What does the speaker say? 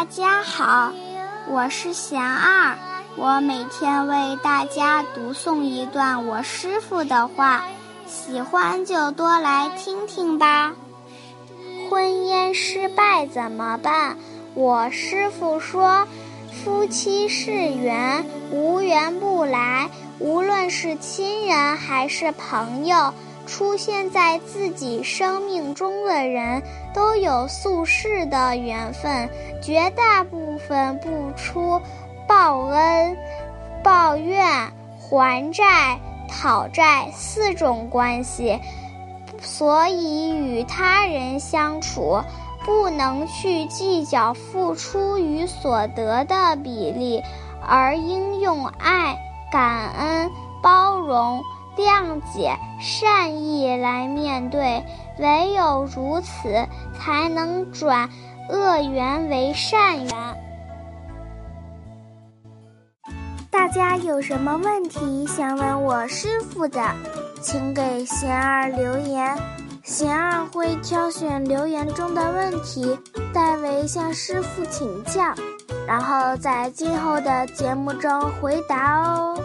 大家好，我是贤二，我每天为大家读诵一段我师傅的话，喜欢就多来听听吧。婚姻失败怎么办？我师傅说，夫妻是缘，无缘不来。无论是亲人还是朋友，出现在自己生命中的人都有宿世的缘分，绝大部分不出报恩、报怨、还债、讨债四种关系，所以与他人相处不能去计较付出与所得的比例，而应用爱。感恩、包容、谅解、善意来面对，唯有如此，才能转恶缘为善缘。大家有什么问题想问我师傅的，请给贤儿留言，贤儿会挑选留言中的问题，代为向师傅请教。然后在今后的节目中回答哦。